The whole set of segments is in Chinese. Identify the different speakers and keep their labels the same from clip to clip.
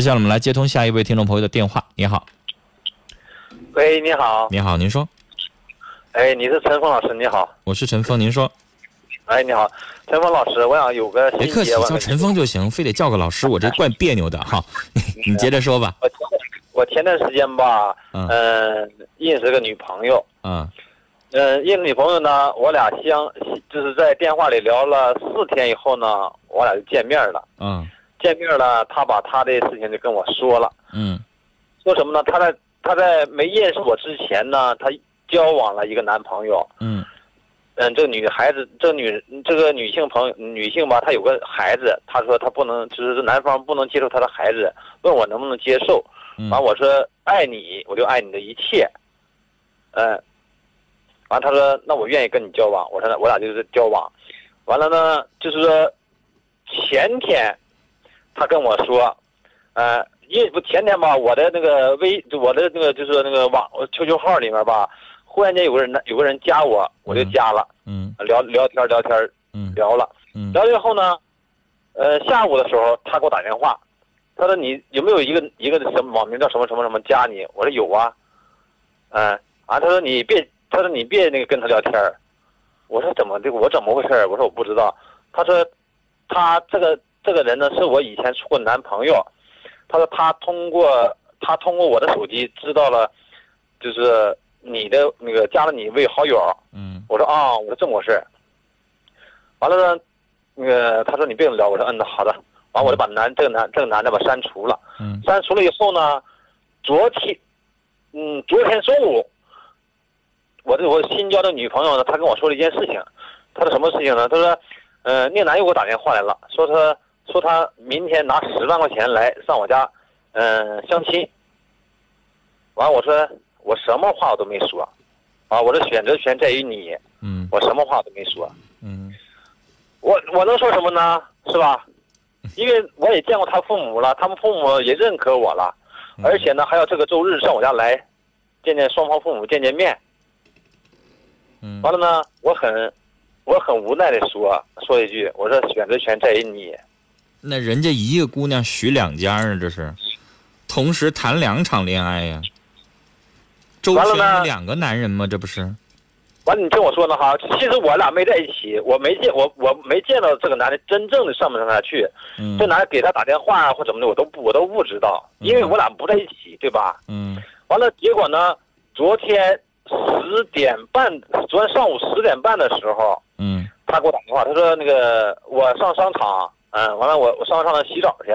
Speaker 1: 接下来我们来接通下一位听众朋友的电话。你好，
Speaker 2: 喂，你好，
Speaker 1: 你好，您说，
Speaker 2: 哎，你是陈峰老师，你好，
Speaker 1: 我是陈峰，您说，
Speaker 2: 哎，你好，陈峰老师，我想有个
Speaker 1: 别客气，叫陈峰就行，非得叫个老师，我这 怪别扭的哈。你接着说吧。
Speaker 2: 我我前段时间吧，嗯，认识个女朋友，
Speaker 1: 嗯，
Speaker 2: 嗯，认识女朋友呢，我俩相就是在电话里聊了四天以后呢，我俩就见面了，
Speaker 1: 嗯，
Speaker 2: 见面了，他把他的事情就跟我说了，
Speaker 1: 嗯，
Speaker 2: 说什么呢？他在他在没认识我之前呢，他交往了一个男朋友，
Speaker 1: 嗯。
Speaker 2: 嗯，这个女孩子，这个女这个女性朋友，女性吧，她有个孩子，她说她不能，就是男方不能接受她的孩子，问我能不能接受，完我说爱你，我就爱你的一切，嗯，完他说那我愿意跟你交往，我说我俩就是交往，完了呢，就是说前天，他跟我说，呃，因不前天吧，我的那个微，我的那个就是那个网 QQ 号里面吧。忽然间有个人，有个人加我，我就加了，
Speaker 1: 嗯，
Speaker 2: 聊聊天聊天，
Speaker 1: 嗯，
Speaker 2: 聊了，
Speaker 1: 嗯，
Speaker 2: 聊了以后呢，呃，下午的时候他给我打电话，他说你有没有一个一个什么网名叫什么什么什么加你？我说有啊，嗯，啊，他说你别，他说你别那个跟他聊天我说怎么的？我怎么回事我说我不知道。他说他这个这个人呢是我以前处过男朋友，他说他通过他通过我的手机知道了，就是。你的那个加了你为好友，
Speaker 1: 嗯，
Speaker 2: 我说啊，我说这么回事。完了呢，那个他说你别跟聊，我说嗯，那好的，完我就把男这个男这个男的把删除了，
Speaker 1: 嗯，
Speaker 2: 删除了以后呢，昨天，嗯，昨天中午，我这我新交的女朋友呢，她跟我说了一件事情，她说什么事情呢？她说，呃，那个男又给我打电话来了，说他说他明天拿十万块钱来上我家，嗯，相亲，完我说。我什么话我都没说，啊，我的选择权在于你，
Speaker 1: 嗯，
Speaker 2: 我什么话都没说，
Speaker 1: 嗯，
Speaker 2: 我我能说什么呢？是吧？因为我也见过他父母了，他们父母也认可我了，而且呢，还要这个周日上我家来，见见双方父母见见面。
Speaker 1: 嗯，
Speaker 2: 完了呢，我很，我很无奈的说说一句，我说选择权在于你。
Speaker 1: 那人家一个姑娘许两家啊，这是，同时谈两场恋爱呀。周旋两个男人吗？这不是？
Speaker 2: 完了，你听我说呢哈。其实我俩没在一起，我没见我我没见到这个男的真正的上不上他去。
Speaker 1: 嗯。
Speaker 2: 这男的给他打电话啊或怎么的，我都不我都不知道，因为我俩不在一起，对吧？
Speaker 1: 嗯。
Speaker 2: 完了，结果呢？昨天十点半，昨天上午十点半的时候，
Speaker 1: 嗯，
Speaker 2: 他给我打电话，他说那个我上商场，嗯，完了我我上上那洗澡去，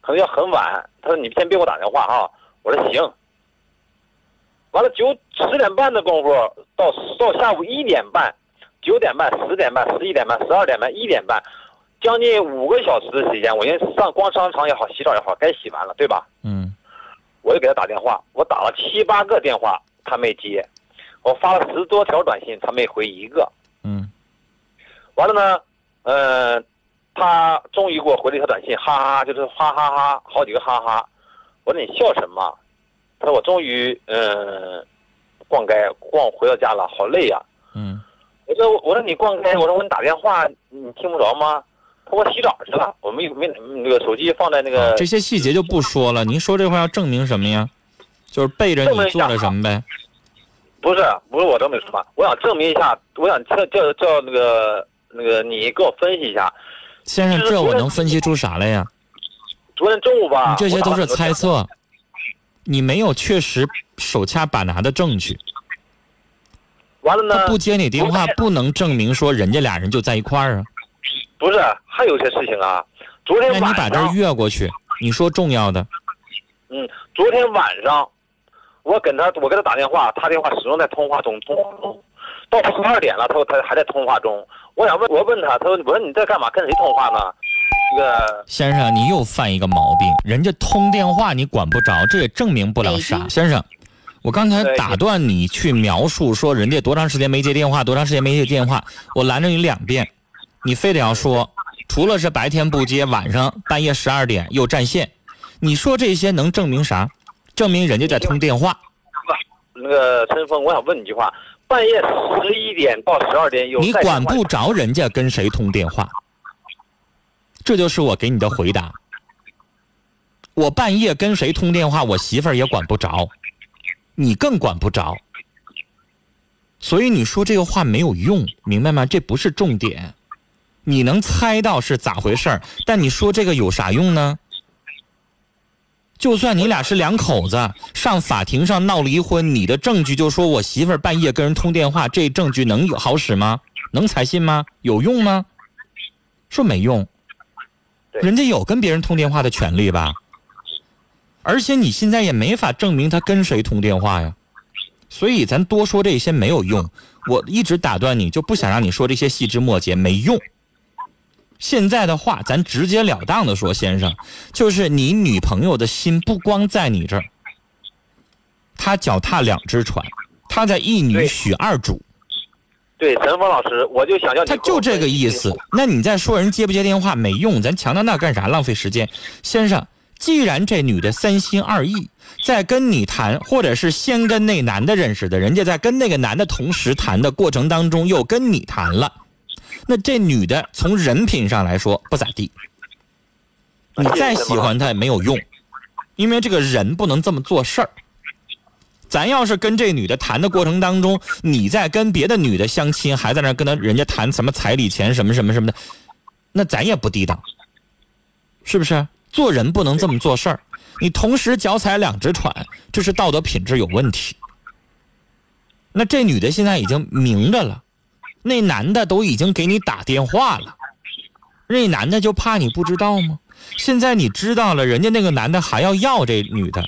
Speaker 2: 可能要很晚。他说你先别给我打电话啊。我说行。完了，九十点半的功夫到到下午一点半，九点半、十点半、十一点半、十二点半、一点半，将近五个小时的时间，我因为上逛商场也好，洗澡也好，该洗完了，对吧？
Speaker 1: 嗯，
Speaker 2: 我就给他打电话，我打了七八个电话，他没接，我发了十多条短信，他没回一个。
Speaker 1: 嗯，
Speaker 2: 完了呢，呃，他终于给我回了一条短信，哈哈哈，就是哈哈哈，好几个哈哈。我说你笑什么？他说：“我终于嗯，逛街逛回到家了，好累呀。”
Speaker 1: 嗯，
Speaker 2: 我说：“我说你逛街，我说我给你打电话，你听不着吗？”他说：“我洗澡去了，我没没那个手机放在那个。”
Speaker 1: 这些细节就不说了。您说这话要证明什么呀？就是背着你做了什么呗？
Speaker 2: 不是，不是我证明什么，我想证明一下，我想叫叫叫那个那个你给我分析一下。
Speaker 1: 先生，这我能分析出啥来呀？
Speaker 2: 昨天中午吧。
Speaker 1: 你这些都是猜测。你没有确实手掐把拿的证据，
Speaker 2: 完了呢？
Speaker 1: 他不接你电话，不能证明说人家俩人就在一块儿啊。
Speaker 2: 不是，还有些事情啊。昨天晚
Speaker 1: 上，那你把这越过去，你说重要的。
Speaker 2: 嗯，昨天晚上我跟他，我给他打电话，他电话始终在通话中，通话中到十二点了，他说他还在通话中。我想问，我问他，他说我说你在干嘛？跟谁通话呢？
Speaker 1: 先生，你又犯一个毛病，人家通电话你管不着，这也证明不了啥。先生，我刚才打断你去描述说人家多长时间没接电话，多长时间没接电话，我拦着你两遍，你非得要说，除了是白天不接，晚上半夜十二点又占线，你说这些能证明啥？证明人家在通电话。
Speaker 2: 那个陈峰，我想问你一句话：半夜十一点到十二点有
Speaker 1: 你管不着人家跟谁通电话。这就是我给你的回答。我半夜跟谁通电话，我媳妇儿也管不着，你更管不着。所以你说这个话没有用，明白吗？这不是重点。你能猜到是咋回事儿，但你说这个有啥用呢？就算你俩是两口子，上法庭上闹离婚，你的证据就说我媳妇儿半夜跟人通电话，这证据能有好使吗？能采信吗？有用吗？说没用。人家有跟别人通电话的权利吧？而且你现在也没法证明他跟谁通电话呀。所以咱多说这些没有用。我一直打断你，就不想让你说这些细枝末节，没用。现在的话，咱直截了当的说，先生，就是你女朋友的心不光在你这儿，她脚踏两只船，她在一女许二主。
Speaker 2: 对，陈峰老师，我就想要
Speaker 1: 他就这个意思。那你再说人接不接电话没用，咱强调那干啥？浪费时间。先生，既然这女的三心二意，在跟你谈，或者是先跟那男的认识的，人家在跟那个男的同时谈的过程当中又跟你谈了。那这女的从人品上来说不咋地，你再喜欢她也没有用，因为这个人不能这么做事儿。咱要是跟这女的谈的过程当中，你在跟别的女的相亲，还在那跟他人家谈什么彩礼钱什么什么什么的，那咱也不低档，是不是？做人不能这么做事儿，你同时脚踩两只船，这是道德品质有问题。那这女的现在已经明着了。那男的都已经给你打电话了，那男的就怕你不知道吗？现在你知道了，人家那个男的还要要这女的，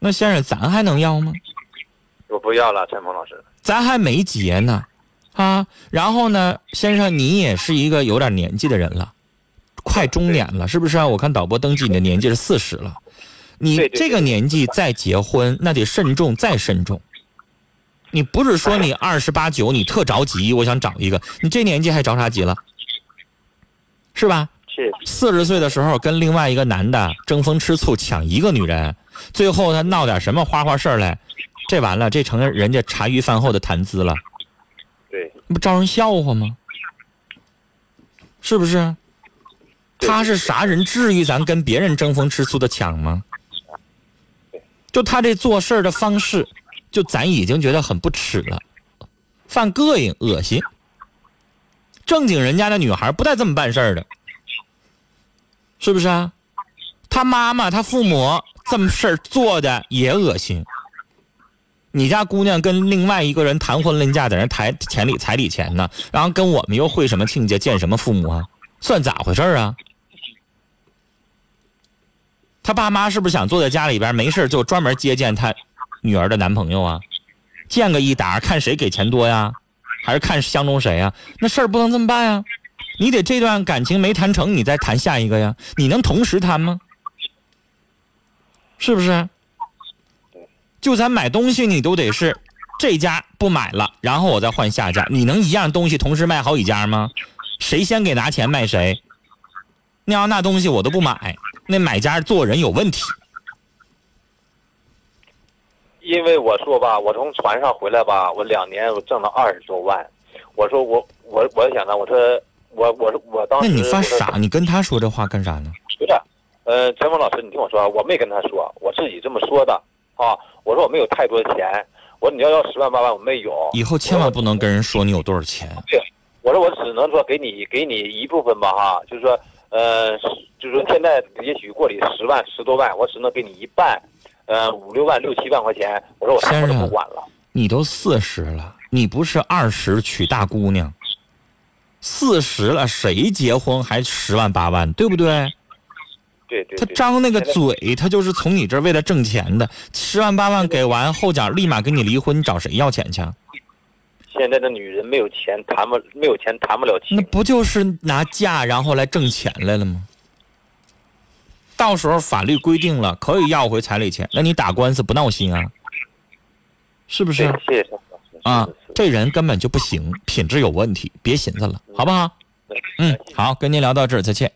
Speaker 1: 那先生咱还能要吗？
Speaker 2: 我不要了，陈峰老师。
Speaker 1: 咱还没结呢，啊，然后呢，先生你也是一个有点年纪的人了，快中年了，是不是啊？我看导播登记你的年纪是四十了，你这个年纪再结婚，那得慎重再慎重。你不是说你二十八九，你特着急，我想找一个。你这年纪还着啥急了？是吧？
Speaker 2: 是。
Speaker 1: 四十岁的时候跟另外一个男的争风吃醋抢一个女人，最后他闹点什么花花事儿来，这完了，这成人家茶余饭后的谈资了。
Speaker 2: 对。
Speaker 1: 那不招人笑话吗？是不是？他是啥人？至于咱跟别人争风吃醋的抢吗？就他这做事的方式。就咱已经觉得很不耻了，犯膈应、恶心。正经人家的女孩不带这么办事儿的，是不是啊？他妈妈、他父母这么事儿做的也恶心。你家姑娘跟另外一个人谈婚论嫁，在那抬钱礼、彩礼钱呢，然后跟我们又会什么亲家、见什么父母啊？算咋回事啊？他爸妈是不是想坐在家里边没事就专门接见他？女儿的男朋友啊，见个一打，看谁给钱多呀，还是看相中谁呀？那事儿不能这么办呀！你得这段感情没谈成，你再谈下一个呀。你能同时谈吗？是不是？就咱买东西，你都得是这家不买了，然后我再换下家。你能一样东西同时卖好几家吗？谁先给拿钱卖谁？那要那东西我都不买，那买家做人有问题。
Speaker 2: 因为我说吧，我从船上回来吧，我两年我挣了二十多万。我说我我我想呢，我说我我我当时
Speaker 1: 那你发傻，你跟他说这话干啥呢？
Speaker 2: 不是，呃，陈峰老师，你听我说，我没跟他说，我自己这么说的啊。我说我没有太多钱，我说你要要十万八万，我没有。
Speaker 1: 以后千万不能跟人说你有多少钱。
Speaker 2: 对，我说我只能说给你给你一部分吧哈，就是说，呃，就是说现在也许过里十万十多万，我只能给你一半。呃，五六万、六七万块钱，我说我什么都不管了。
Speaker 1: 你都四十了，你不是二十娶大姑娘，四十了，谁结婚还十万八万，对不对？
Speaker 2: 对对。
Speaker 1: 他张那个嘴，他就是从你这儿为了挣钱的，十万八万给完后脚立马跟你离婚，你找谁要钱去？
Speaker 2: 现在的女人没有钱谈不没有钱谈不了情。
Speaker 1: 那不就是拿嫁然后来挣钱来了吗？到时候法律规定了可以要回彩礼钱，那你打官司不闹心啊？是不是？
Speaker 2: 谢谢
Speaker 1: 啊，这人根本就不行，品质有问题，别寻思了，好不好？嗯，好，跟您聊到这儿，再见。